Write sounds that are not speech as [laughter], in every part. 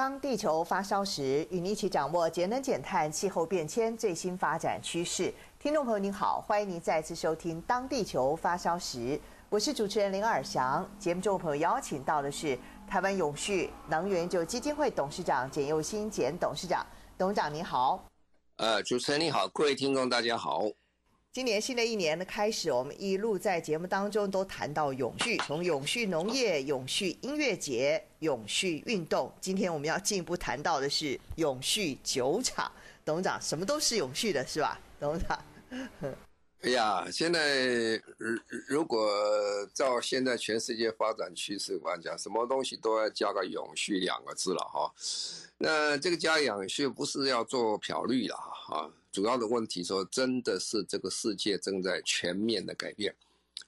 当地球发烧时，与您一起掌握节能减碳、气候变迁最新发展趋势。听众朋友您好，欢迎您再次收听《当地球发烧时》，我是主持人林尔祥。节目中朋友邀请到的是台湾永续能源研究基金会董事长简佑新简董事长，董事长你好。呃，主持人你好，各位听众大家好。今年新的一年的开始，我们一路在节目当中都谈到永续，从永续农业、永续音乐节、永续运动，今天我们要进一步谈到的是永续酒厂。董事长，什么都是永续的，是吧？董事长。哎呀，现在如如果照现在全世界发展趋势来讲，什么东西都要加个“永续”两个字了哈。那这个加“永续”不是要做漂绿了哈，主要的问题说，真的是这个世界正在全面的改变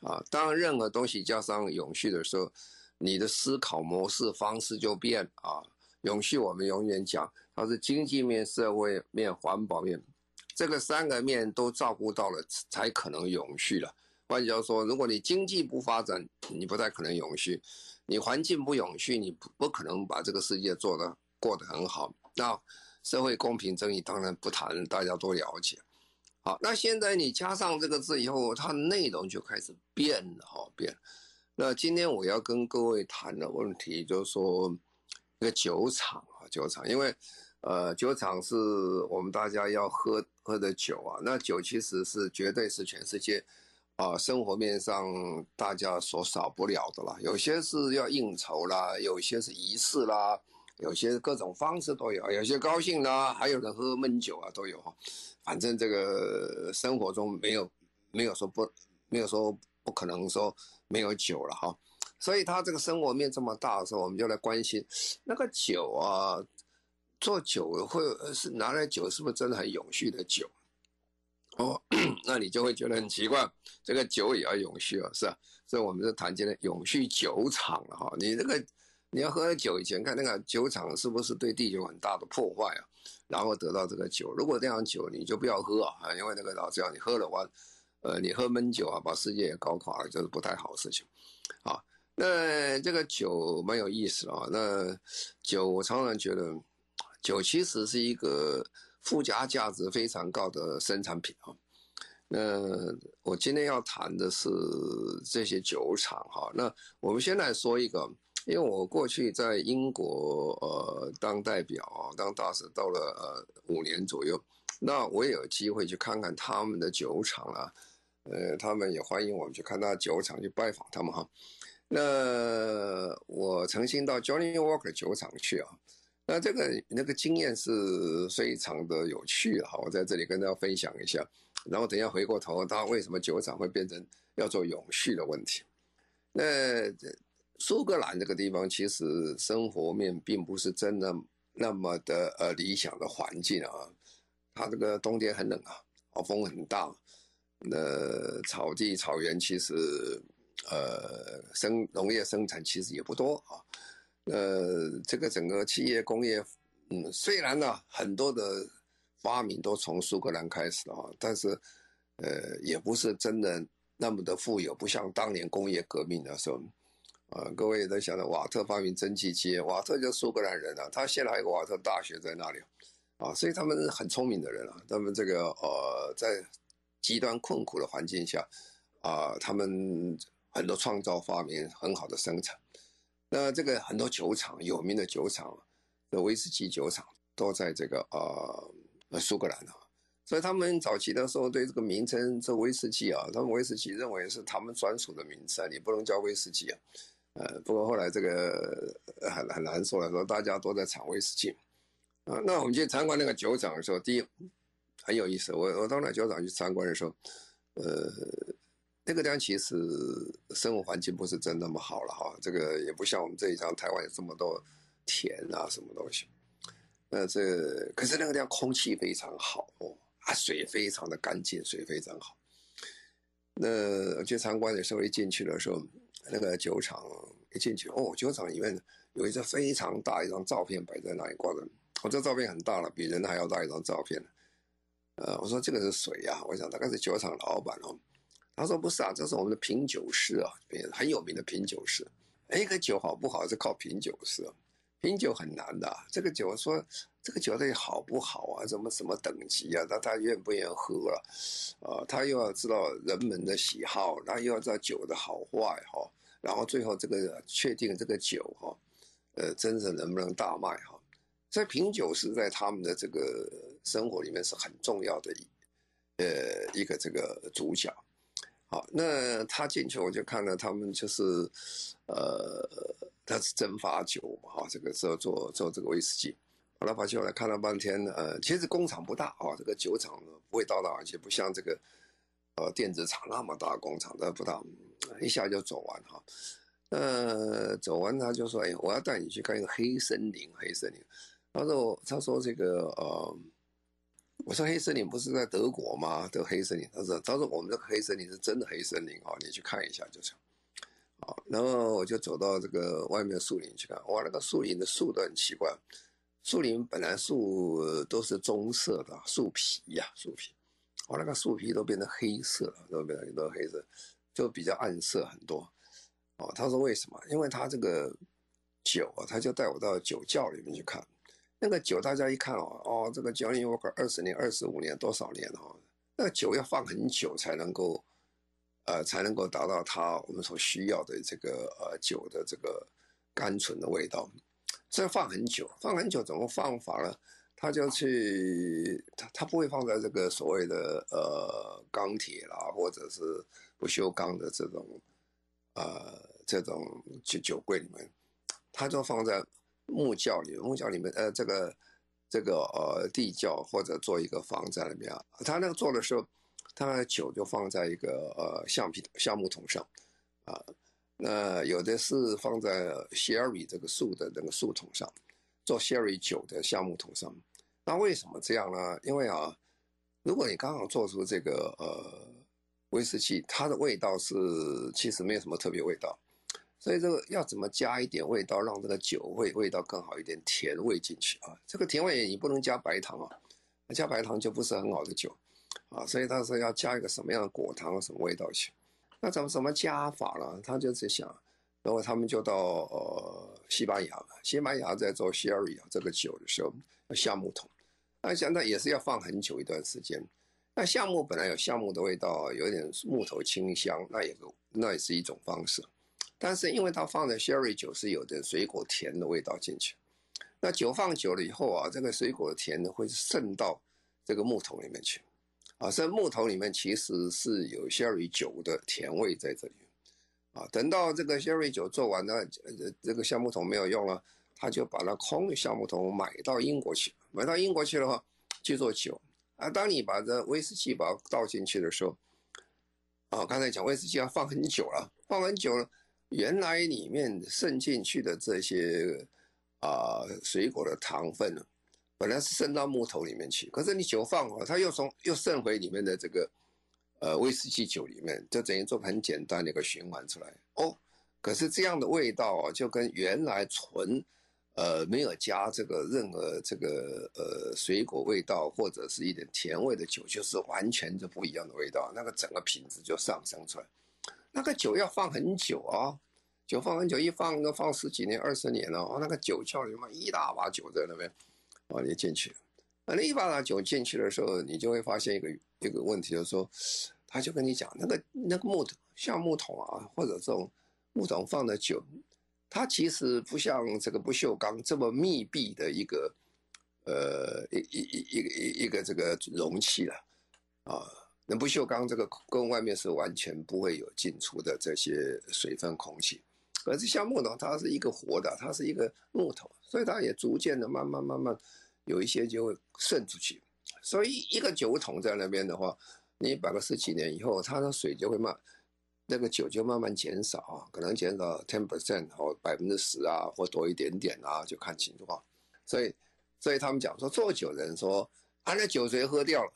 啊。当任何东西加上“永续”的时候，你的思考模式方式就变啊。永续我们永远讲，它是经济面、社会面、环保面。这个三个面都照顾到了，才可能永续了。换句话说，如果你经济不发展，你不太可能永续；你环境不永续，你不不可能把这个世界做得过得很好。那社会公平正义当然不谈，大家都了解。好，那现在你加上这个字以后，它内容就开始变了，哈，变。那今天我要跟各位谈的问题就是说，一个酒厂啊，酒厂，因为。呃，酒厂是我们大家要喝喝的酒啊。那酒其实是绝对是全世界啊、生活面上大家所少不了的啦。有些是要应酬啦，有些是仪式啦，有些各种方式都有。有些高兴啦，还有人喝闷酒啊，都有哈。反正这个生活中没有没有说不没有说不可能说没有酒了哈。所以他这个生活面这么大的时候，我们就来关心那个酒啊。做酒会是拿来酒，是不是真的很永续的酒？哦，[coughs] 那你就会觉得很奇怪，这个酒也要永续啊，是啊？所以我们是谈今天永续酒厂了哈。你这个你要喝酒以前，看那个酒厂是不是对地球很大的破坏啊？然后得到这个酒，如果这样酒你就不要喝啊，因为那个老这样你喝的话，呃，你喝闷酒啊，把世界也搞垮了，就是不太好的事情。啊，那这个酒蛮有意思啊。那酒我常常觉得。酒其实是一个附加价值非常高的生产品啊。那我今天要谈的是这些酒厂哈。那我们先来说一个，因为我过去在英国呃当代表啊，当大使到了呃五年左右，那我也有机会去看看他们的酒厂啊。呃，他们也欢迎我们去看他酒厂去拜访他们哈。那我曾经到 Johnny Walker 酒厂去啊。那这个那个经验是非常的有趣哈，我在这里跟大家分享一下，然后等一下回过头，他为什么酒厂会变成要做永续的问题？那苏格兰这个地方其实生活面并不是真的那么的呃理想的环境啊，它这个冬天很冷啊，啊风很大，那草地草原其实呃生农业生产其实也不多啊。呃，这个整个企业工业，嗯，虽然呢很多的发明都从苏格兰开始的哈，但是呃也不是真的那么的富有，不像当年工业革命的时候，啊、各位都晓得瓦特发明蒸汽机，瓦特就是苏格兰人啊，他现在还有个瓦特大学在那里，啊，所以他们是很聪明的人啊，他们这个呃在极端困苦的环境下，啊，他们很多创造发明很好的生产。那这个很多酒厂，有名的酒厂的威士忌酒厂都在这个呃苏格兰啊，所以他们早期的时候对这个名称这威士忌啊，他们威士忌认为是他们专属的名称，你不能叫威士忌啊。呃，不过后来这个很很难说了，说大家都在产威士忌啊。那我们去参观那个酒厂的时候，第一很有意思，我我到那酒厂去参观的时候，呃。那个地方其实生活环境不是真那么好了哈，这个也不像我们这一张台湾有这么多田啊什么东西。那这可是那个地方空气非常好哦，啊，水非常的干净，水非常好。那我去参观的时候，一进去的时候，那个酒厂一进去，哦，酒厂里面有一张非常大一张照片摆在那里挂着，我、这照片很大了，比人还要大一张照片。呃，我说这个是谁呀、啊？我想大概是酒厂老板哦。他说不是啊，这是我们的品酒师啊，很有名的品酒师。一个酒好不好是靠品酒师，品酒很难的。这个酒说这个酒到底好不好啊？什么什么等级啊？那他愿不愿意喝啊？啊，他又要知道人们的喜好，他又要知道酒的好坏哈。然后最后这个确定这个酒哈，呃，真正能不能大卖哈？所以品酒师在他们的这个生活里面是很重要的一呃一个这个主角。好，那他进去我就看到他们就是，呃，他是蒸发酒嘛，哈，这个做做做这个威士忌，后来跑去我来看了半天，呃，其实工厂不大啊，这个酒厂呢不会到大，而且不像这个，呃，电子厂那么大工厂，它不大，一下就走完哈，呃，走完他就说，哎，我要带你去看一个黑森林，黑森林，他说他说这个呃。我说黑森林不是在德国吗？这黑森林，他说他说我们这个黑森林是真的黑森林啊，你去看一下就行。好，然后我就走到这个外面树林去看，哇，那个树林的树都很奇怪，树林本来树都是棕色的树皮呀，树皮，哇，那个树皮都变成黑色了，都变成都黑色，就比较暗色很多。哦，他说为什么？因为他这个酒啊，他就带我到酒窖里面去看。那个酒大家一看哦，哦，这个酒你我可二十年、二十五年多少年哦，那个酒要放很久才能够，呃，才能够达到它我们所需要的这个呃酒的这个甘醇的味道，所以放很久，放很久怎么放法呢？他就去，他他不会放在这个所谓的呃钢铁啦，或者是不锈钢的这种呃这种酒酒柜里面，他就放在。木窖里，木窖里面，呃，这个，这个，呃，地窖或者做一个房在里面啊。他那个做的时候，他的酒就放在一个呃橡皮橡木桶上，啊，那有的是放在 sherry 这个树的那个树桶上，做 sherry 酒的橡木桶上。那为什么这样呢？因为啊，如果你刚好做出这个呃威士忌，它的味道是其实没有什么特别味道。所以这个要怎么加一点味道，让这个酒味味道更好一点，甜味进去啊？这个甜味你不能加白糖啊，加白糖就不是很好的酒啊。所以他说要加一个什么样的果糖，什么味道去？那怎么怎么加法呢？他就是想，然后他们就到呃西班牙了，西班牙在做 sherry 啊这个酒的时候，橡木桶，那现在也是要放很久一段时间。那橡木本来有橡木的味道，有点木头清香，那也那也是一种方式。但是因为它放的 sherry 酒是有点水果甜的味道进去，那酒放久了以后啊，这个水果甜呢会渗到这个木桶里面去，啊，所以木桶里面其实是有 sherry 酒的甜味在这里，啊，等到这个 sherry 酒做完了，这个橡木桶没有用了，他就把那空的橡木桶买到英国去，买到英国去的话去做酒，啊，当你把这威士忌把它倒进去的时候，啊，刚才讲威士忌要放很久了，放很久了。原来里面渗进去的这些啊、呃、水果的糖分呢，本来是渗到木头里面去，可是你酒放了，它又从又渗回里面的这个呃威士忌酒里面，就等于做很简单的一个循环出来哦。可是这样的味道，就跟原来纯呃没有加这个任何这个呃水果味道或者是一点甜味的酒，就是完全就不一样的味道，那个整个品质就上升出来。那个酒要放很久啊，酒放很久，一放都放十几年、二十年了哦。那个酒窖里面一大把酒在那边，啊，你进去，那一把把酒进去的时候，你就会发现一个一个问题，就是说，他就跟你讲，那个那个木头像木桶啊，或者这种木桶放的酒，它其实不像这个不锈钢这么密闭的一个，呃，一一一一个一一个这个容器了，啊。不锈钢这个跟外面是完全不会有进出的这些水分空气，而是橡木桶，它是一个活的，它是一个木头，所以它也逐渐的慢慢慢慢有一些就会渗出去。所以一个酒桶在那边的话，你摆个十几年以后，它的水就会慢那个酒就慢慢减少啊，可能减少 ten percent 或百分之十啊，或多一点点啊，就看情况。所以，所以他们讲说做酒人说啊，那酒谁喝掉了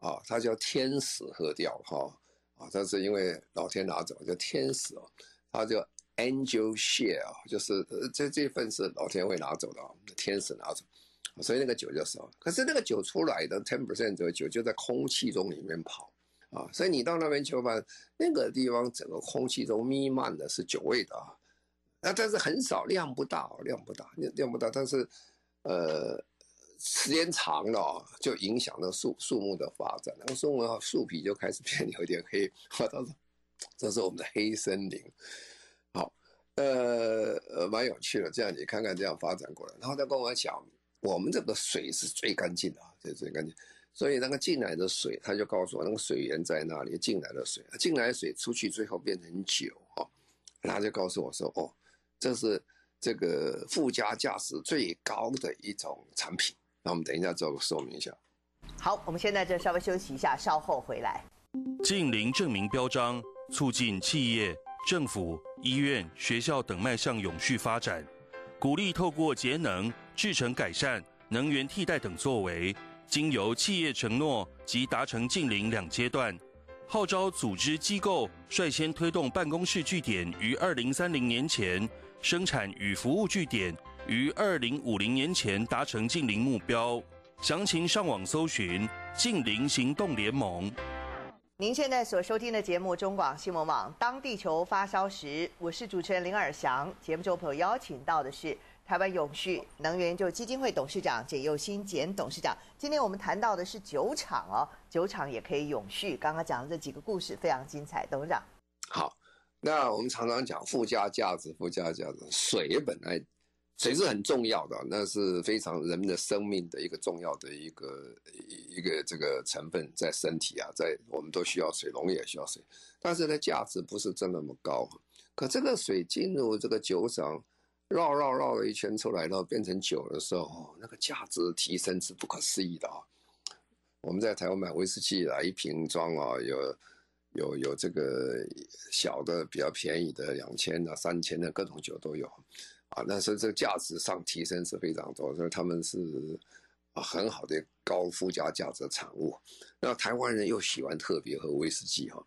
啊？他叫天使喝掉哈啊，这是因为老天拿走，叫天使哦，他叫 angel share 啊，就是这这份是老天会拿走的啊，天使拿走，所以那个酒就少。可是那个酒出来的 ten percent 这个酒就在空气中里面跑。啊，所以你到那边去吧，那个地方整个空气中弥漫的是酒味的啊，那但是很少，量不大，量不大量，量不大，但是，呃，时间长了，就影响了树树木的发展，那个树木啊，树皮就开始变有点黑，[laughs] 他说这是我们的黑森林，好，呃呃，蛮有趣的，这样你看看这样发展过来，然后他跟我讲，我们这个水是最干净的啊，最最干净。所以那个进来的水，他就告诉我那个水源在哪里。进来的水，进来的水出去最后变成酒哦，他就告诉我说：“哦，这是这个附加价值最高的一种产品。”那我们等一下做个说明一下。好，我们现在就稍微休息一下，稍后回来。近邻证明标章，促进企业、政府、医院、学校等迈向永续发展，鼓励透过节能、制成改善、能源替代等作为。经由企业承诺及达成近邻两阶段，号召组织机构率先推动办公室据点于二零三零年前，生产与服务据点于二零五零年前达成净零目标。详情上网搜寻“净零行动联盟”。您现在所收听的节目中广新闻网，当地球发烧时，我是主持人林尔翔。节目中朋友邀请到的是。台湾永续能源就基金会董事长简佑新简董事长，今天我们谈到的是酒厂哦，酒厂也可以永续。刚刚讲的这几个故事非常精彩，董事长。好，那我们常常讲附加价值，附加价值，水本来水是很重要的，那是非常人们的生命的一个重要的一个一个这个成分在身体啊，在我们都需要水，农业也需要水，但是呢，价值不是真那么高。可这个水进入这个酒厂。绕绕绕了一圈出来，然后变成酒的时候，那个价值提升是不可思议的啊！我们在台湾买威士忌啊一瓶装啊，有有有这个小的比较便宜的两千的、三千的各种酒都有啊。但是这个价值上提升是非常多，所以他们是啊很好的高附加价值的产物。那台湾人又喜欢特别喝威士忌哈，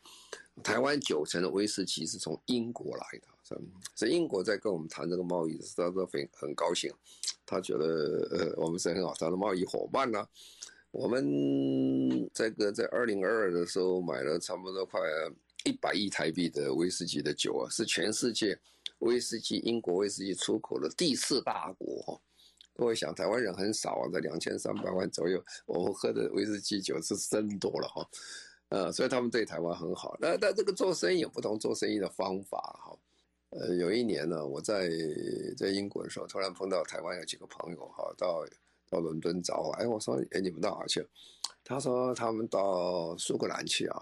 台湾九成的威士忌是从英国来的。是英国在跟我们谈这个贸易的时候，都很很高兴，他觉得呃我们是很好谈的贸易伙伴呢、我们这个在二零二二的时候买了差不多快一百亿台币的威士忌的酒啊，是全世界威士忌英国威士忌出口的第四大国。各位想，台湾人很少啊，在两千三百万左右，我们喝的威士忌酒是真多了哈。呃，所以他们对台湾很好。那但这个做生意有不同做生意的方法哈。呃，有一年呢，我在在英国的时候，突然碰到台湾有几个朋友哈，到到伦敦找我，哎，我说，哎，你们到哪去？他说他们到苏格兰去啊，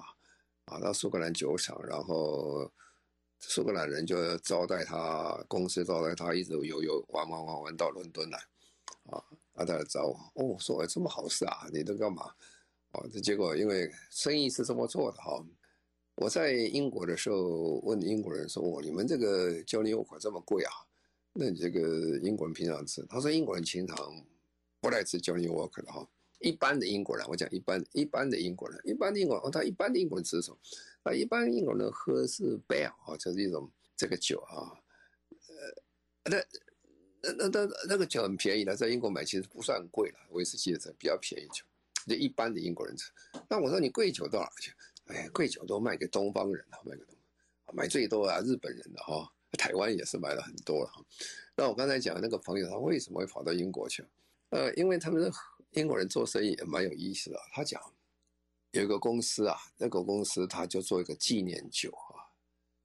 啊，到苏格兰酒厂，然后苏格兰人就招待他，公司招待他，一直游游玩玩玩玩到伦敦来，啊，他来找我，哦，说，哎，这么好事啊，你都干嘛？啊，这结果因为生意是这么做的哈。我在英国的时候问英国人说：“哦，你们这个 Johnnie Walker 这么贵啊？那你这个英国人平常吃？”他说：“英国人经常不来吃 Johnnie Walker 的哈。一般的英国人，我讲一般一般的英国人，一般的英国人，他一般的英国人吃什么？他一般英国人喝是 Bell 啊，就是一种这个酒啊。呃，那那那那那个酒很便宜的，在英国买其实不算贵了，威士忌的比较便宜酒，就一般的英国人吃。那我说你贵酒到哪去？”哎，贵酒都卖给东方人了，卖给东方，买最多啊，日本人的哈，台湾也是买了很多了哈。那我刚才讲的那个朋友，他为什么会跑到英国去？呃，因为他们英国人做生意也蛮有意思的。他讲有一个公司啊，那个公司他就做一个纪念酒啊，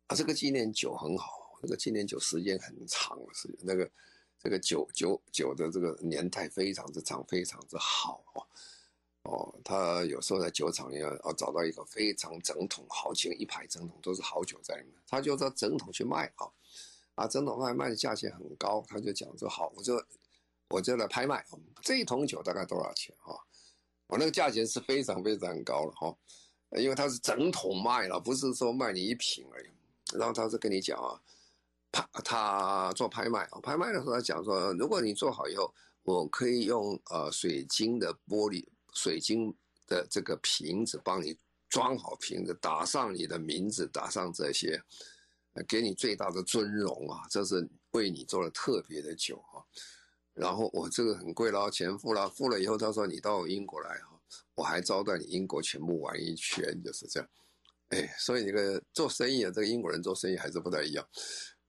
啊，这个纪念酒很好，这个纪念酒时间很长，是那个这个酒酒酒的这个年代非常之长，非常之好。哦，他有时候在酒厂里面，找到一个非常整桶，好几个一排整桶都是好酒在里面，他就到整桶去卖啊，啊，整桶卖卖的价钱很高，他就讲说好，我就我就来拍卖，这一桶酒大概多少钱啊？我那个价钱是非常非常高了哈，因为他是整桶卖了，不是说卖你一瓶而已。然后他是跟你讲啊，拍他做拍卖啊，拍卖的时候他讲说，如果你做好以后，我可以用呃水晶的玻璃、水晶的这个瓶子帮你装好瓶子，打上你的名字，打上这些，给你最大的尊荣啊，这是为你做了特别的酒啊。然后我这个很贵了，钱付了，付了以后他说你到英国来哈。我还招待你英国全部玩一圈，就是这样，哎，所以这个做生意啊，这个英国人做生意还是不太一样，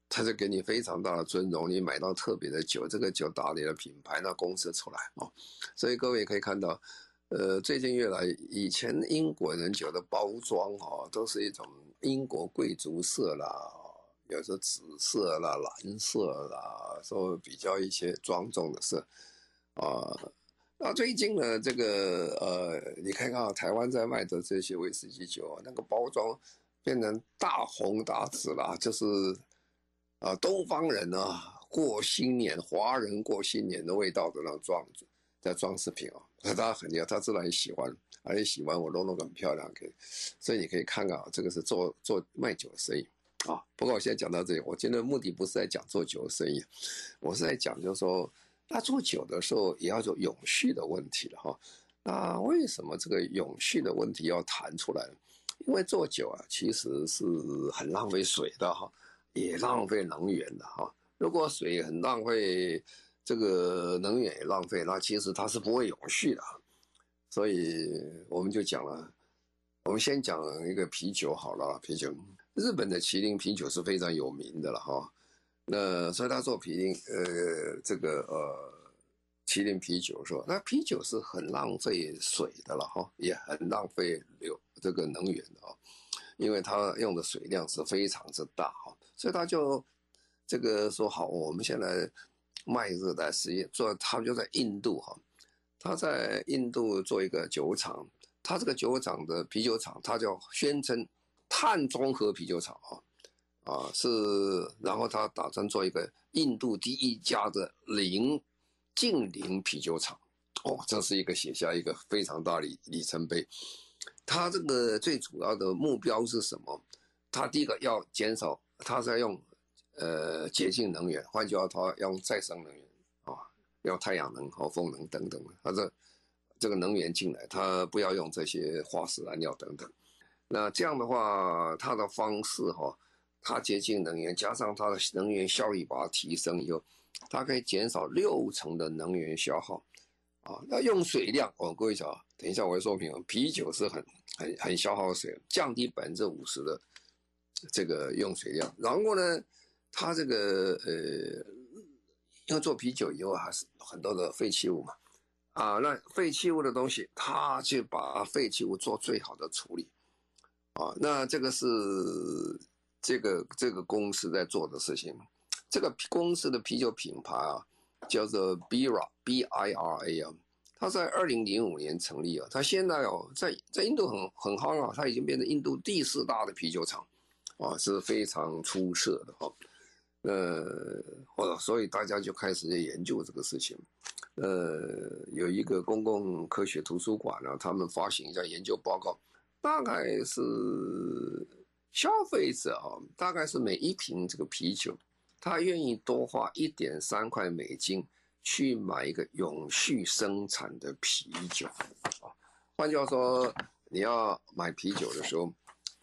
他就给你非常大的尊荣，你买到特别的酒，这个酒打你的品牌，那公司出来哦，所以各位可以看到，呃，最近越来以前英国人酒的包装哦，都是一种英国贵族色啦，有时候紫色啦、蓝色啦，说比较一些庄重的色啊。那最近呢，这个呃，你看看台湾在卖的这些威士忌酒，那个包装变成大红大紫了，就是啊，东方人啊过新年，华人过新年的味道的那种装在装饰品啊，[laughs] 他很厉害，他自然喜欢，而且喜欢我弄弄很漂亮，可以，所以你可以看看啊，这个是做做卖酒的生意啊。不过我现在讲到这里，我今天的目的不是在讲做酒的生意，我是在讲就是说。那做酒的时候也要做永续的问题了哈。那为什么这个永续的问题要谈出来？因为做酒啊，其实是很浪费水的哈，也浪费能源的哈。如果水很浪费，这个能源也浪费，那其实它是不会永续的。所以我们就讲了，我们先讲一个啤酒好了，啤酒，日本的麒麟啤酒是非常有名的了哈。那所以他做麒麟，呃，这个呃，麒麟啤酒说，那啤酒是很浪费水的了哈，也很浪费流这个能源的啊，因为他用的水量是非常之大哈，所以他就这个说好，我们现在卖热带实验做，他就在印度哈，他在印度做一个酒厂，他这个酒厂的啤酒厂，他叫宣称碳中和啤酒厂啊。啊，是，然后他打算做一个印度第一家的零净零啤酒厂，哦，这是一个写下一个非常大的里程碑。他这个最主要的目标是什么？他第一个要减少，他在用呃洁净能源，换句话说，要用再生能源啊，要太阳能和风能等等。他这这个能源进来，他不要用这些化石燃料等等。那这样的话，它的方式哈。它洁净能源，加上它的能源效益把它提升以后，它可以减少六成的能源消耗，啊，那用水量，哦，各位讲，等一下我会说明，啤酒是很很很消耗水，降低百分之五十的这个用水量。然后呢，它这个呃，因为做啤酒以后还是很多的废弃物嘛，啊，那废弃物的东西，它就把废弃物做最好的处理，啊，那这个是。这个这个公司在做的事情，这个公司的啤酒品牌啊，叫做 Bira B I R A 啊，它在二零零五年成立啊，它现在哦在在印度很很夯啊，它已经变成印度第四大的啤酒厂，啊是非常出色的哈，呃，或者所以大家就开始在研究这个事情，呃，有一个公共科学图书馆呢，他们发行一下研究报告，大概是。消费者啊，大概是每一瓶这个啤酒，他愿意多花一点三块美金去买一个永续生产的啤酒啊。换句话说，你要买啤酒的时候，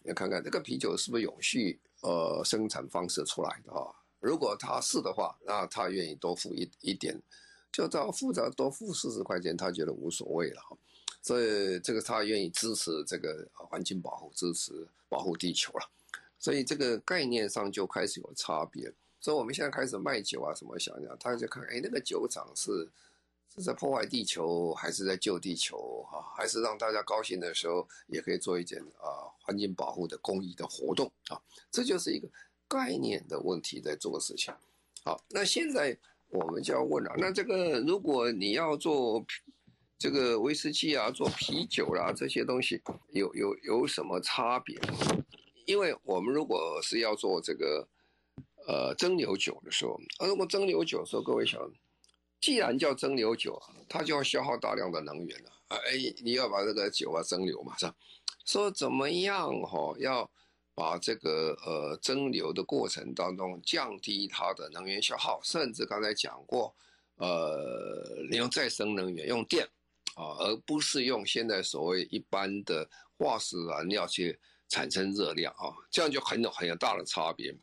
你要看看这个啤酒是不是永续呃生产方式出来的啊。如果他是的话，那他愿意多付一一点，就到付着多付四十块钱，他觉得无所谓了。所以这个他愿意支持这个环境保护，支持保护地球了。所以这个概念上就开始有差别。所以我们现在开始卖酒啊，什么想想，他就看，哎，那个酒厂是是在破坏地球，还是在救地球？哈，还是让大家高兴的时候，也可以做一件啊环境保护的公益的活动啊。这就是一个概念的问题，在做事情。好，那现在我们就要问了，那这个如果你要做。这个威士忌啊，做啤酒啦、这些东西有有有什么差别？因为我们如果是要做这个呃蒸馏酒的时候，啊，如果蒸馏酒的时候，各位想，既然叫蒸馏酒啊，它就要消耗大量的能源了啊！哎，你要把这个酒啊蒸馏嘛，是吧？说怎么样哈，要把这个呃蒸馏的过程当中降低它的能源消耗，甚至刚才讲过，呃，利用再生能源用电啊，而不是用现在所谓一般的化石燃料去产生热量啊，这样就很有很有大的差别。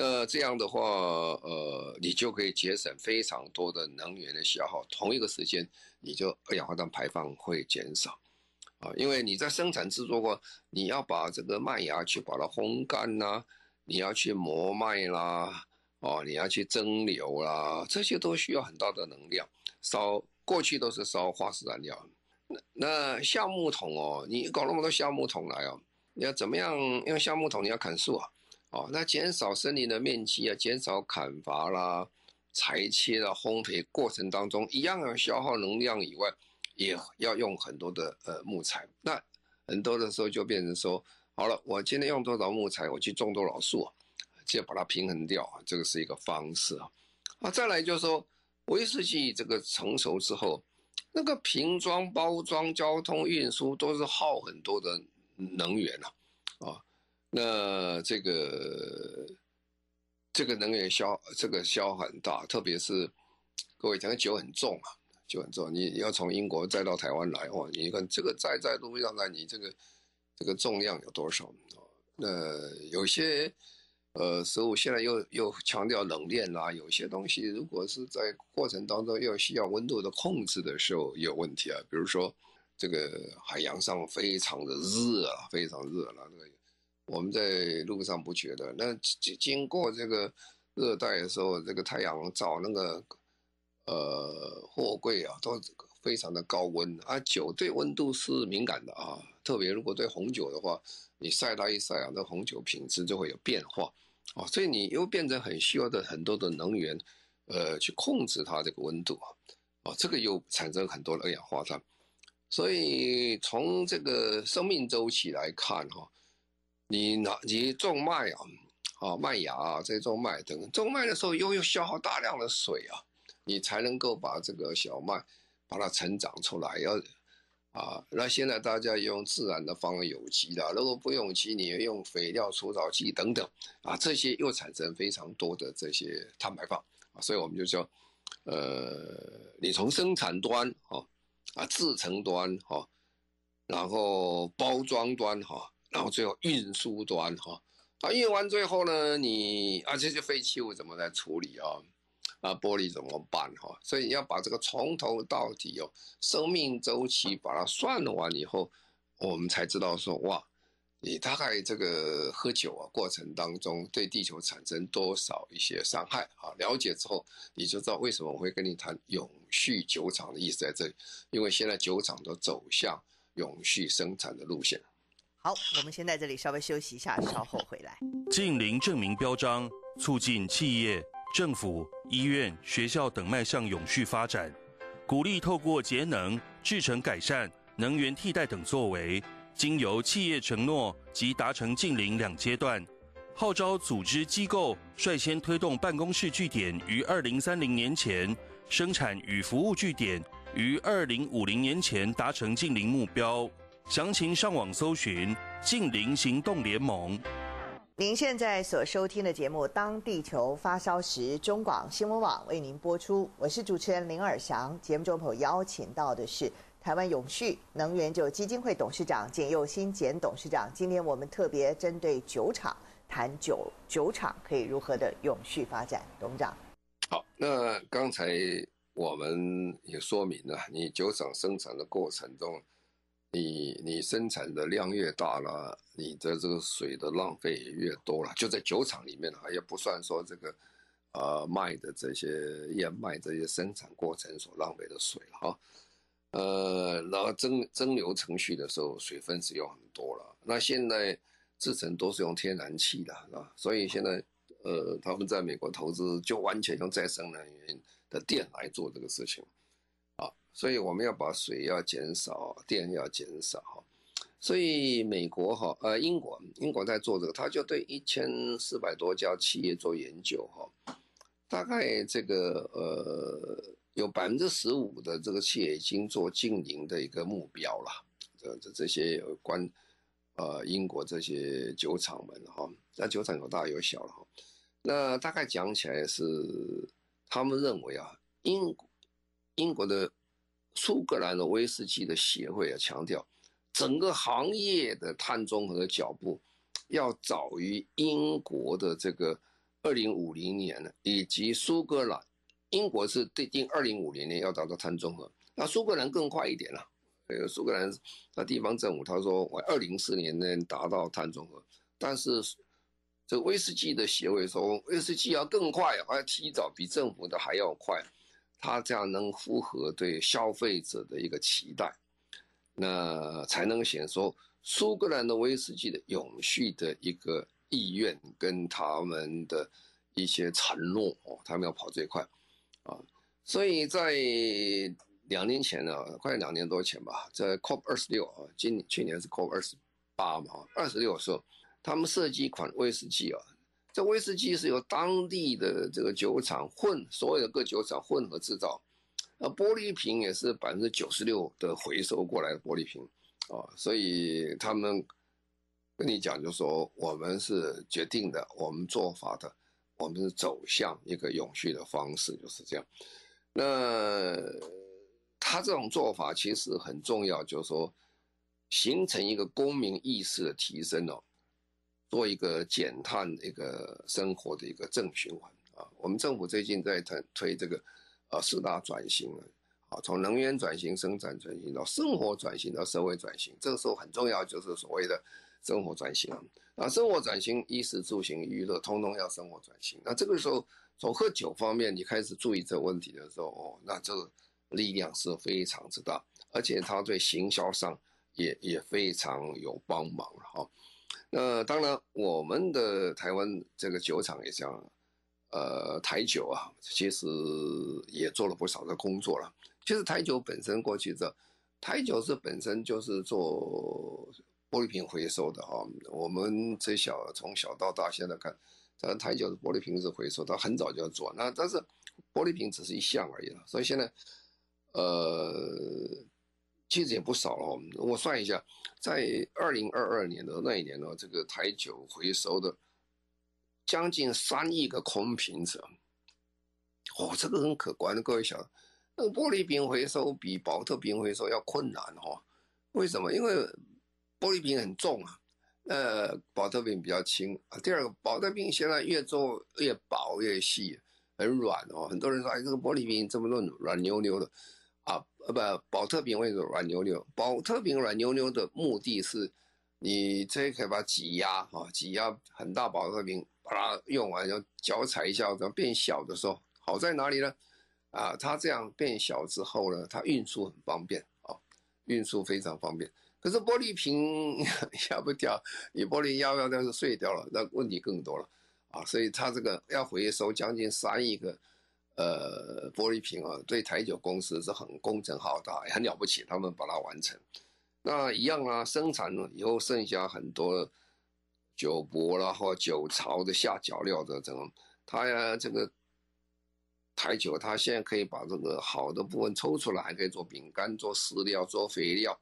那这样的话，呃，你就可以节省非常多的能源的消耗，同一个时间，你就二氧化碳排放会减少，啊，因为你在生产制作过，你要把这个麦芽去把它烘干呐，你要去磨麦啦，哦，你要去蒸馏啦，这些都需要很大的能量，烧过去都是烧化石燃料，那那橡木桶哦，你搞那么多橡木桶来哦，你要怎么样用橡木桶？你要砍树啊？哦，那减少森林的面积啊，减少砍伐啦、裁切啦、烘焙过程当中，一样要消耗能量以外，也要用很多的呃木材。那很多的时候就变成说，好了，我今天用多少木材，我去种多少树啊，就把它平衡掉啊，这个是一个方式啊。啊，再来就是说，威士忌这个成熟之后，那个瓶装、包装、交通运输都是耗很多的能源啊，啊。那这个这个能源消这个消耗很大，特别是各位讲的酒很重啊，酒很重，你要从英国再到台湾来哇，你看这个载在路上来，你这个这个重量有多少？那有些呃所以我现在又又强调冷链啦，有些东西如果是在过程当中又需要温度的控制的时候有问题啊，比如说这个海洋上非常的热啊，非常热了这个。我们在路上不觉得，那经经过这个热带的时候，这个太阳照那个呃货柜啊，都非常的高温啊。酒对温度是敏感的啊，特别如果对红酒的话，你晒它一晒啊，那红酒品质就会有变化哦，所以你又变成很需要的很多的能源，呃，去控制它这个温度啊，啊，这个又产生很多二氧化碳。所以从这个生命周期来看哈。你拿你种麦啊，啊麦芽啊，这种麦等种麦的时候又又消耗大量的水啊，你才能够把这个小麦把它成长出来。要啊，那现在大家用自然的方有机的，如果不用机，你用肥料、除草剂等等啊，这些又产生非常多的这些碳排放啊，所以我们就说，呃，你从生产端哈啊，制成端哈，然后包装端哈。然后最后运输端哈，啊运完最后呢，你啊这些废弃物怎么来处理啊？啊玻璃怎么办哈？所以要把这个从头到底哦，生命周期把它算完以后，我们才知道说哇，你大概这个喝酒啊过程当中对地球产生多少一些伤害啊？了解之后你就知道为什么我会跟你谈永续酒厂的意思在这里，因为现在酒厂都走向永续生产的路线。好，我们先在这里稍微休息一下，稍后回来。近零证明标章，促进企业、政府、医院、学校等迈向永续发展，鼓励透过节能、制程改善、能源替代等作为，经由企业承诺及达成近零两阶段，号召组织机构率先推动办公室据点于二零三零年前，生产与服务据点于二零五零年前达成近零目标。详情上网搜寻“近零行动联盟”。您现在所收听的节目《当地球发烧时》，中广新闻网为您播出。我是主持人林尔祥。节目中朋友邀请到的是台湾永续能源酒基金会董事长简佑新简董事长。今天我们特别针对酒厂谈酒酒厂可以如何的永续发展。董事长，好，那刚才我们也说明了，你酒厂生产的过程中。你你生产的量越大了，你的这个水的浪费也越多了。就在酒厂里面啊，也不算说这个，呃，麦的这些燕麦这些生产过程所浪费的水了哈。呃，然后蒸蒸馏程序的时候，水分是有很多了。那现在制成都是用天然气的啊，所以现在呃，他们在美国投资就完全用再生能源的电来做这个事情。所以我们要把水要减少，电要减少，所以美国哈，呃，英国，英国在做这个，他就对一千四百多家企业做研究哈，大概这个呃有百分之十五的这个企业已经做净零的一个目标了，这这这些有关呃英国这些酒厂们哈，那酒厂有大有小了哈。那大概讲起来是，他们认为啊，英英国的苏格兰的威士忌的协会啊，强调整个行业的碳中和的脚步要早于英国的这个二零五零年呢，以及苏格兰。英国是对定二零五零年要达到碳中和，那苏格兰更快一点了。呃，苏格兰那地方政府他说我二零四年能达到碳中和，但是这个威士忌的协会说威士忌要更快，还要提早，比政府的还要快，他这样能符合对消费者的一个期待，那才能显说苏格兰的威士忌的永续的一个意愿跟他们的一些承诺哦，他们要跑最快。啊，所以在两年前呢，快两年多前吧，在 COP 二十六啊，今去年是 COP 二十八嘛，二十六的时候，他们设计一款威士忌啊，这威士忌是由当地的这个酒厂混，所有的各酒厂混合制造，呃，玻璃瓶也是百分之九十六的回收过来的玻璃瓶啊，所以他们跟你讲，就说我们是决定的，我们做法的。我们是走向一个永续的方式，就是这样。那他这种做法其实很重要，就是说形成一个公民意识的提升哦，做一个减碳一个生活的一个正循环啊。我们政府最近在推推这个呃四大转型啊，从能源转型、生产转型到生活转型到社会转型，这个时候很重要，就是所谓的生活转型。啊，生活转型，衣食住行娱乐，通通要生活转型。那这个时候，从喝酒方面，你开始注意这个问题的时候，哦，那这个力量是非常之大，而且它对行销上也也非常有帮忙了哈。那当然，我们的台湾这个酒厂也这样，呃，台酒啊，其实也做了不少的工作了。其实台酒本身过去这，台酒是本身就是做。玻璃瓶回收的啊，我们这小从小到大现在看，咱台酒的玻璃瓶是回收，它很早就要做。那但是玻璃瓶只是一项而已了，所以现在呃其实也不少了。我算一下，在二零二二年的那一年呢，这个台酒回收的将近三亿个空瓶子，哦，这个很可观的。各位想，那个玻璃瓶回收比宝特瓶回收要困难哈？为什么？因为玻璃瓶很重啊，呃，宝特瓶比较轻啊。第二个，宝特瓶现在越做越薄越细，很软哦。很多人说，哎，这个玻璃瓶这么软软溜溜的啊，呃，不，宝特瓶为什么软牛牛？宝特瓶软牛牛的目的是，你这可以把它挤压哈，挤压很大宝特瓶，把它用完，然后脚踩一下，然后变小的时候，好在哪里呢？啊，它这样变小之后呢，它运输很方便啊，运输非常方便。可是玻璃瓶 [laughs] 压不掉，你玻璃压不掉是碎掉了，那问题更多了啊！所以它这个要回收将近三亿个呃玻璃瓶啊，对台酒公司是很工程浩大，很了不起，他们把它完成。那一样啊，生产了以后剩下很多酒粕啦或酒槽的下脚料的这种，它呀这个台酒，它现在可以把这个好的部分抽出来，还可以做饼干、做饲料、做肥料。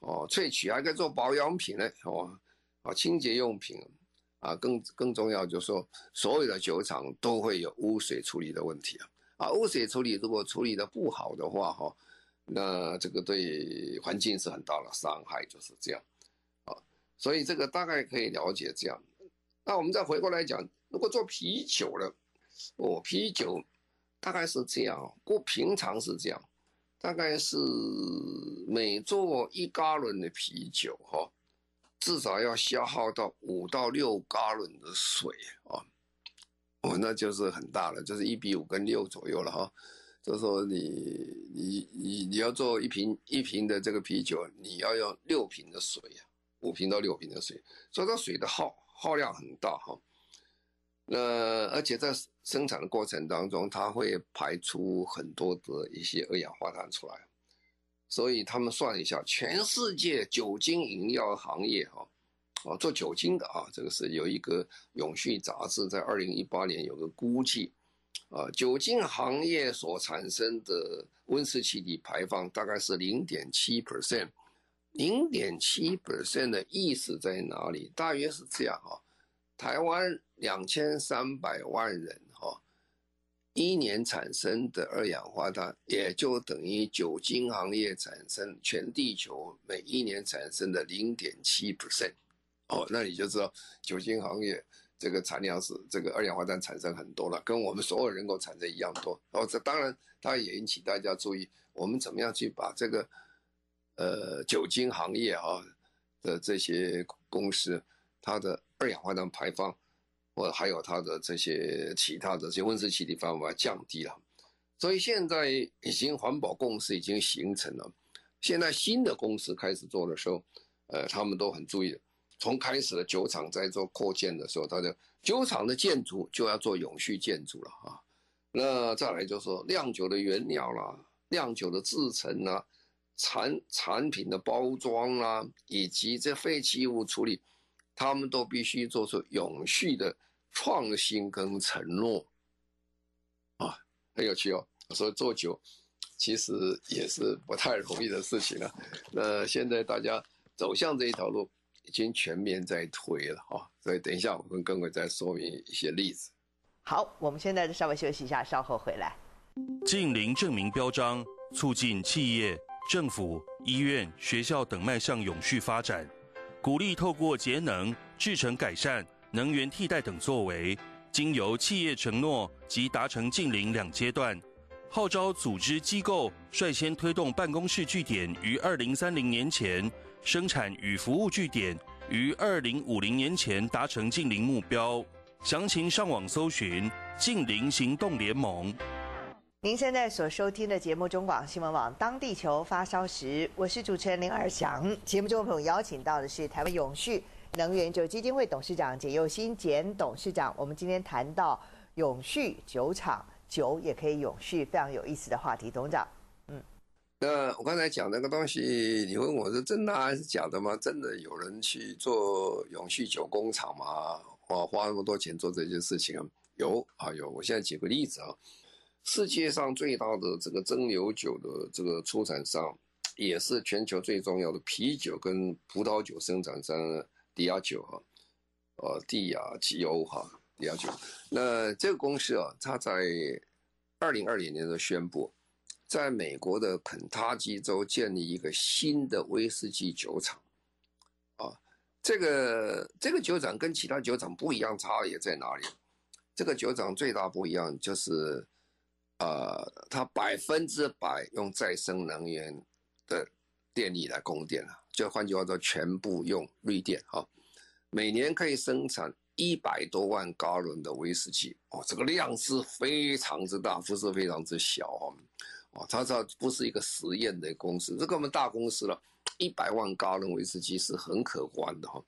哦，萃取还可以做保养品呢，哦，啊，清洁用品，啊，更更重要就是说，所有的酒厂都会有污水处理的问题啊，啊，污水处理如果处理的不好的话，哈，那这个对环境是很大的伤害，就是这样，啊，所以这个大概可以了解这样。那我们再回过来讲，如果做啤酒了，哦，啤酒大概是这样，不平常是这样。大概是每做一加仑的啤酒，哈，至少要消耗到五到六加仑的水啊，哦，那就是很大了，就是一比五跟六左右了哈。就说你你你你要做一瓶一瓶的这个啤酒，你要用六瓶的水啊，五瓶到六瓶的水，所以它水的耗耗量很大哈。那而且在生产的过程当中，它会排出很多的一些二氧化碳出来，所以他们算一下，全世界酒精饮料行业哈，啊做酒精的啊，这个是有一个永续杂志在二零一八年有个估计，啊酒精行业所产生的温室气体排放大概是零点七 percent，零点七 percent 的意思在哪里？大约是这样哈，台湾两千三百万人哈，一年产生的二氧化碳，也就等于酒精行业产生全地球每一年产生的零点七 percent。哦，那你就知道酒精行业这个产量是这个二氧化碳产生很多了，跟我们所有人口产生一样多。哦，这当然它也引起大家注意，我们怎么样去把这个。呃，酒精行业啊的这些公司，它的二氧化碳排放，或还有它的这些其他的这些温室气体方法降低了，所以现在已经环保共识已经形成了。现在新的公司开始做的时候，呃，他们都很注意，从开始的酒厂在做扩建的时候，它的酒厂的建筑就要做永续建筑了啊。那再来就是说酿酒的原料啦，酿酒的制程啦。产产品的包装啦，以及这废弃物处理，他们都必须做出永续的创新跟承诺，啊，很有趣哦。所以做酒其实也是不太容易的事情了。那现在大家走向这一条路，已经全面在推了啊。所以等一下我们跟各位再说明一些例子。好，我们现在就稍微休息一下，稍后回来。近零证明标章，促进企业。政府、医院、学校等迈向永续发展，鼓励透过节能、制成改善、能源替代等作为，经由企业承诺及达成近零两阶段，号召组织机构率先推动办公室据点于二零三零年前，生产与服务据点于二零五零年前达成净零目标。详情上网搜寻“净零行动联盟”。您现在所收听的节目中广新闻网《当地球发烧时》，我是主持人林尔祥。节目中朋友邀请到的是台湾永续能源酒基金会董事长简佑新简董事长。我们今天谈到永续酒厂，酒也可以永续，非常有意思的话题。董事长，嗯，那我刚才讲那个东西，你问我是真的还是假的吗？真的有人去做永续酒工厂吗？花花那么多钱做这件事情啊？有啊，有。我现在举个例子啊。世界上最大的这个蒸馏酒的这个出产商，也是全球最重要的啤酒跟葡萄酒生产商迪亚酒哈，呃，帝亚吉欧哈，迪亚酒。那这个公司啊，它在二零二零年的宣布，在美国的肯塔基州建立一个新的威士忌酒厂。啊，这个这个酒厂跟其他酒厂不一样，差别在哪里？这个酒厂最大不一样就是。呃，它百分之百用再生能源的电力来供电了，就换句话说，全部用绿电哈。每年可以生产一百多万加仑的威士忌哦，这个量是非常之大，不是非常之小哦。哦，它这不是一个实验的公司，这个我们大公司了，一百万加仑威士忌是很可观的哈。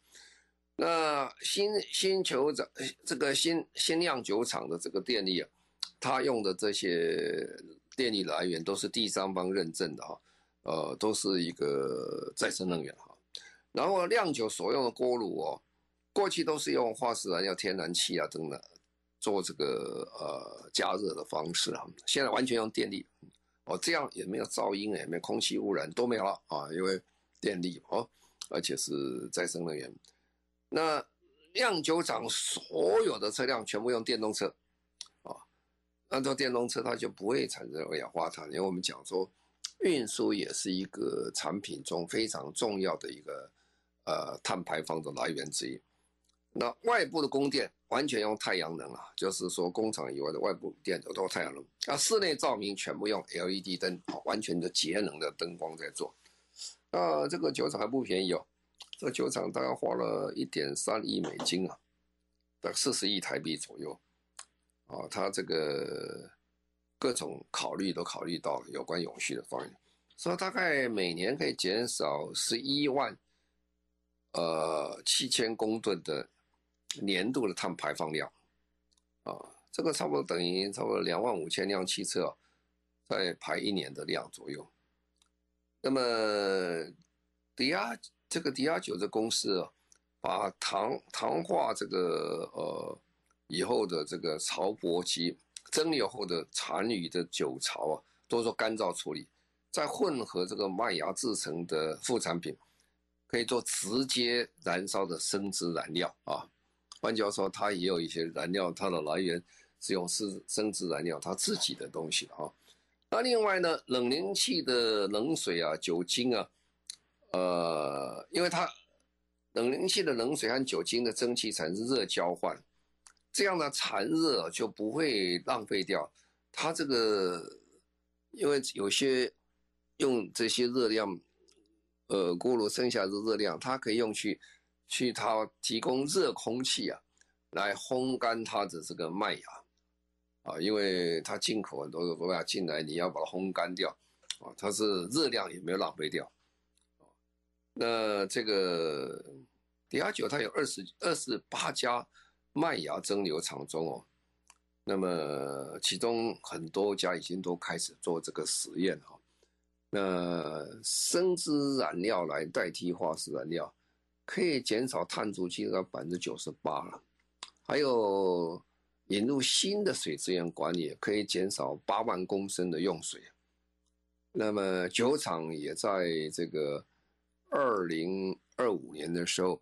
那新新酒厂这个新新酿酒厂的这个电力啊。他用的这些电力来源都是第三方认证的哈，呃，都是一个再生能源哈。然后酿酒所用的锅炉哦，过去都是用化石燃料、天然气啊等等做这个呃加热的方式啊，现在完全用电力哦，这样也没有噪音，也没有空气污染，都没有了啊，因为电力哦，而且是再生能源。那酿酒厂所有的车辆全部用电动车啊。按照电动车，它就不会产生二氧化碳。因为我们讲说，运输也是一个产品中非常重要的一个呃碳排放的来源之一。那外部的供电完全用太阳能啊，就是说工厂以外的外部电都都太阳能。啊，室内照明全部用 LED 灯，完全的节能的灯光在做。那这个酒厂还不便宜哦，这酒厂大概花了一点三亿美金啊，大概四十亿台币左右。啊，他这个各种考虑都考虑到有关永续的方面，所以大概每年可以减少十一万呃七千公吨的年度的碳排放量，啊，这个差不多等于差不多两万五千辆汽车在排一年的量左右。那么迪亚这个迪亚酒的公司啊，把糖糖化这个呃。以后的这个槽钵及蒸馏后的残余的酒槽啊，都做干燥处理，再混合这个麦芽制成的副产品，可以做直接燃烧的生质燃料啊。换句话说，它也有一些燃料，它的来源是用是生质燃料，它自己的东西啊。那另外呢，冷凝器的冷水啊、酒精啊，呃，因为它冷凝器的冷水和酒精的蒸汽产生热交换，这样的产热就不会浪费掉。它这个，因为有些用这些热量，呃，锅炉剩下的热量，它可以用去去它提供热空气啊，来烘干它的这个麦芽。啊，因为它进口很多的麦芽进来，你要把它烘干掉，啊，它是热量也没有浪费掉。那这个迪亚九它有二十二十八家麦芽蒸馏厂中哦，那么其中很多家已经都开始做这个实验哈。那生质燃料来代替化石燃料，可以减少碳足迹到百分之九十八了，还有。引入新的水资源管理，可以减少八万公升的用水。那么酒厂也在这个二零二五年的时候，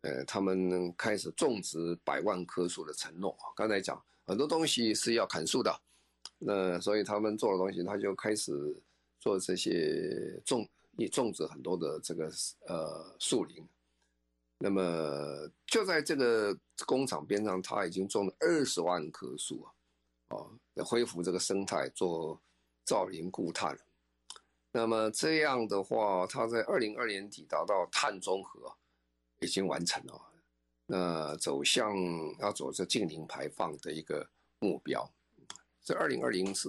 呃，他们开始种植百万棵树的承诺。刚才讲很多东西是要砍树的，那所以他们做的东西，他就开始做这些种，也种植很多的这个呃树林。那么就在这个工厂边上，他已经种了二十万棵树啊，哦，恢复这个生态，做造林固碳。那么这样的话，他在二零二年底达到碳中和，已经完成了。那走向要走这净零排放的一个目标。这二零二零是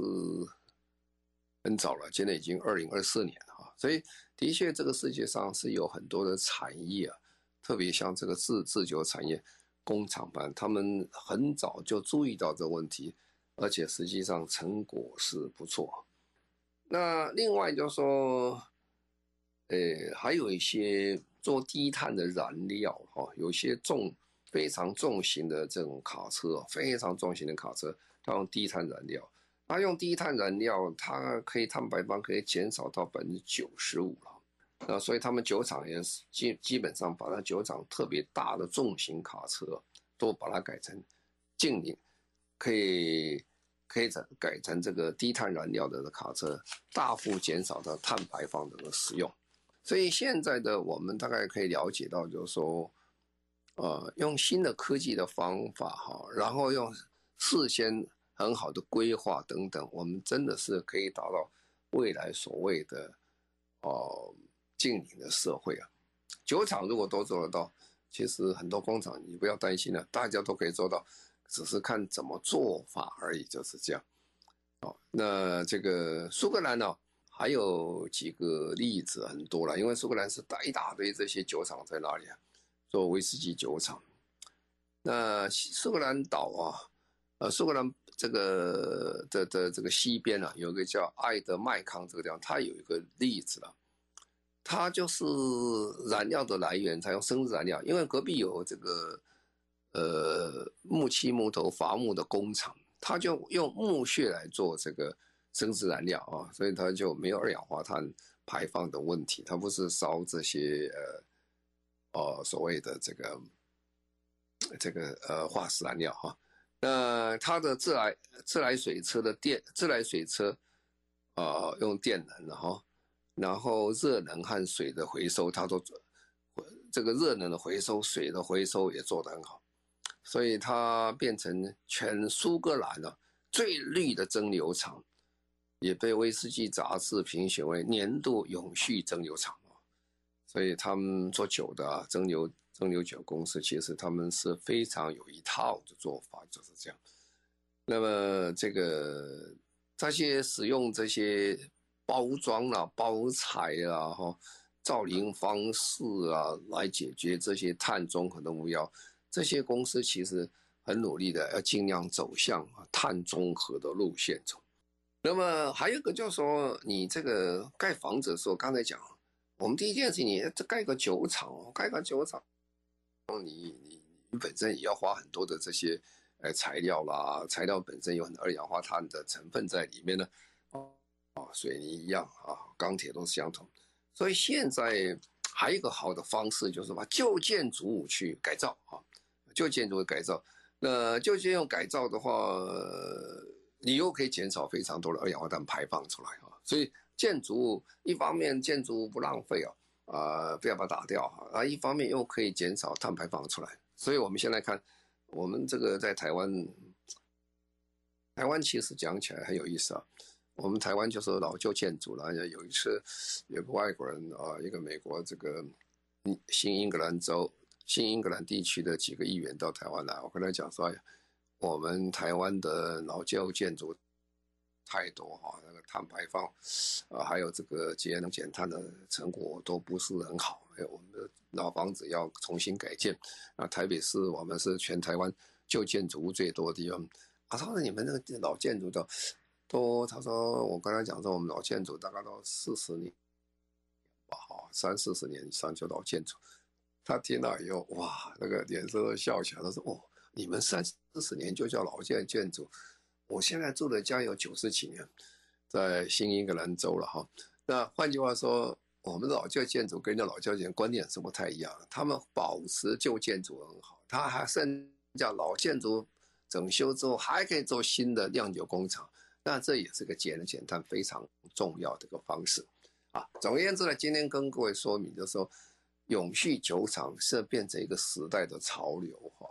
很早了，现在已经二零二四年了啊。所以的确，这个世界上是有很多的产业啊。特别像这个制制酒产业工厂班，他们很早就注意到这问题，而且实际上成果是不错。那另外就是说，呃，还有一些做低碳的燃料哈，有些重非常重型的这种卡车，非常重型的卡车，它用低碳燃料，它用低碳燃料，它可以碳排放可以减少到百分之九十五了。那所以他们酒厂也是基基本上把它酒厂特别大的重型卡车都把它改成净零，可以可以改改成这个低碳燃料的卡车，大幅减少的碳排放的使用。所以现在的我们大概可以了解到，就是说，呃，用新的科技的方法哈，然后用事先很好的规划等等，我们真的是可以达到未来所谓的哦。近邻的社会啊，酒厂如果都做得到，其实很多工厂你不要担心了，大家都可以做到，只是看怎么做法而已，就是这样。哦，那这个苏格兰呢，还有几个例子很多了，因为苏格兰是大一大堆这些酒厂在那里啊，做威士忌酒厂。那苏格兰岛啊，呃，苏格兰这个的的这个西边啊，有个叫爱德麦康这个地方，它有一个例子了。它就是燃料的来源，采用生质燃料，因为隔壁有这个呃木漆木头伐木的工厂，它就用木屑来做这个生质燃料啊，所以它就没有二氧化碳排放的问题。它不是烧这些呃哦所谓的这个这个呃化石燃料哈。那它的自来自来水车的电自来水车啊、用电能的哈。然后热能和水的回收，它都，这个热能的回收、水的回收也做得很好，所以它变成全苏格兰的最绿的蒸馏厂，也被威士忌杂志评选为年度永续蒸馏厂。所以他们做酒的啊，蒸馏蒸馏酒公司，其实他们是非常有一套的做法，就是这样。那么这个这些使用这些。包装啊，包材啊，哈，造林方式啊，来解决这些碳中和的目标。这些公司其实很努力的，要尽量走向碳中和的路线走。那么还有一个就是说，你这个盖房子的时候，刚才讲，我们第一件事情，你这盖个酒厂，盖个酒厂，你你你本身也要花很多的这些呃材料啦，材料本身有很多二氧化碳的成分在里面呢。啊，水泥一样啊，钢铁都是相同，所以现在还有一个好的方式就是把旧建筑物去改造啊，旧建筑物改造。那旧建筑改造的话，你又可以减少非常多的二氧化碳排放出来啊。所以建筑物一方面建筑物不浪费啊，啊不要把它打掉啊，啊一方面又可以减少碳排放出来。所以我们先来看，我们这个在台湾，台湾其实讲起来很有意思啊。我们台湾就是老旧建筑了。有一次，有个外国人啊，一个美国这个新英格兰州、新英格兰地区的几个议员到台湾来，我跟他讲说，我们台湾的老旧建筑太多哈，那个碳排放啊，还有这个节能减碳的成果都不是很好。哎，我们的老房子要重新改建。啊，台北市我们是全台湾旧建筑物最多的地方。啊，他说你们那个老建筑都。都，他说我刚才讲说，我们老建筑大概都四十年吧，哈，三四十年以上就老建筑。他听到以后，哇，那个脸色都笑起来。他说：“哦，你们三四十年就叫老建建筑？我现在住的家有九十几年，在新英格兰州了，哈。那换句话说，我们老旧建筑跟人家老旧建筑观念是不太一样的。他们保持旧建筑很好，他还甚至叫老建筑整修之后还可以做新的酿酒工厂。”那这也是个节能减碳非常重要的一个方式啊。总而言之呢，今天跟各位说明就是说，永续酒厂是变成一个时代的潮流哈。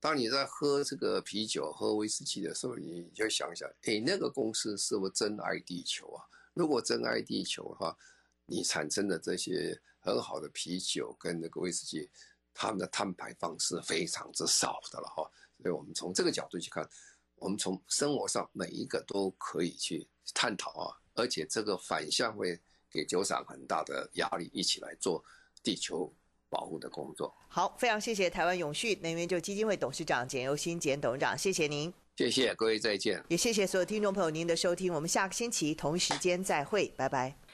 当你在喝这个啤酒、喝威士忌的时候，你就想想，哎，那个公司是不是真爱地球啊？如果真爱地球的话，你产生的这些很好的啤酒跟那个威士忌，他们的碳排放是非常之少的了哈。所以我们从这个角度去看。我们从生活上每一个都可以去探讨啊，而且这个反向会给酒厂很大的压力，一起来做地球保护的工作。好，非常谢谢台湾永续能源就基金会董事长简尤新简董事长，谢谢您。谢谢各位，再见。也谢谢所有听众朋友您的收听，我们下个星期同一时间再会，拜拜。